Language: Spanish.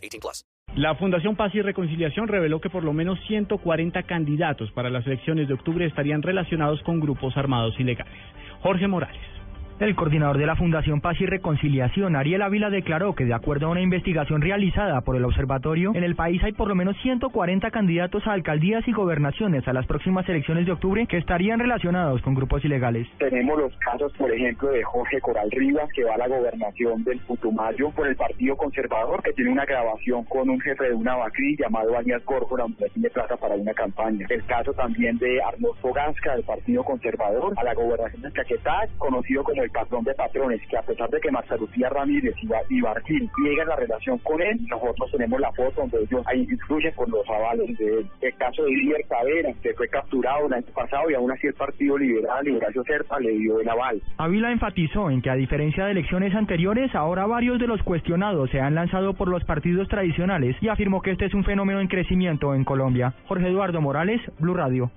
18 plus. La Fundación Paz y Reconciliación reveló que por lo menos 140 candidatos para las elecciones de octubre estarían relacionados con grupos armados ilegales. Jorge Morales. El coordinador de la Fundación Paz y Reconciliación, Ariel Ávila, declaró que de acuerdo a una investigación realizada por el observatorio, en el país hay por lo menos 140 candidatos a alcaldías y gobernaciones a las próximas elecciones de octubre que estarían relacionados con grupos ilegales. Tenemos los casos, por ejemplo, de Jorge Coral Rivas, que va a la gobernación del Putumayo por el Partido Conservador, que tiene una grabación con un jefe de una vacrí llamado Anías Górgora, donde tiene plata para una campaña. El caso también de Arnold Fogasca, del Partido Conservador, a la gobernación de Caquetá, conocido como el patrón de patrones, que a pesar de que Marta Lucía Ramírez y, Ba- y Barquín niegan la relación con él, nosotros tenemos la foto donde ellos ahí influyen con los avales de. El caso de Ilier Tavera, que fue capturado el año pasado y aún así el Partido Liberal y Horacio Serpa le dio el aval. Ávila enfatizó en que a diferencia de elecciones anteriores, ahora varios de los cuestionados se han lanzado por los partidos tradicionales y afirmó que este es un fenómeno en crecimiento en Colombia. Jorge Eduardo Morales, Blue Radio.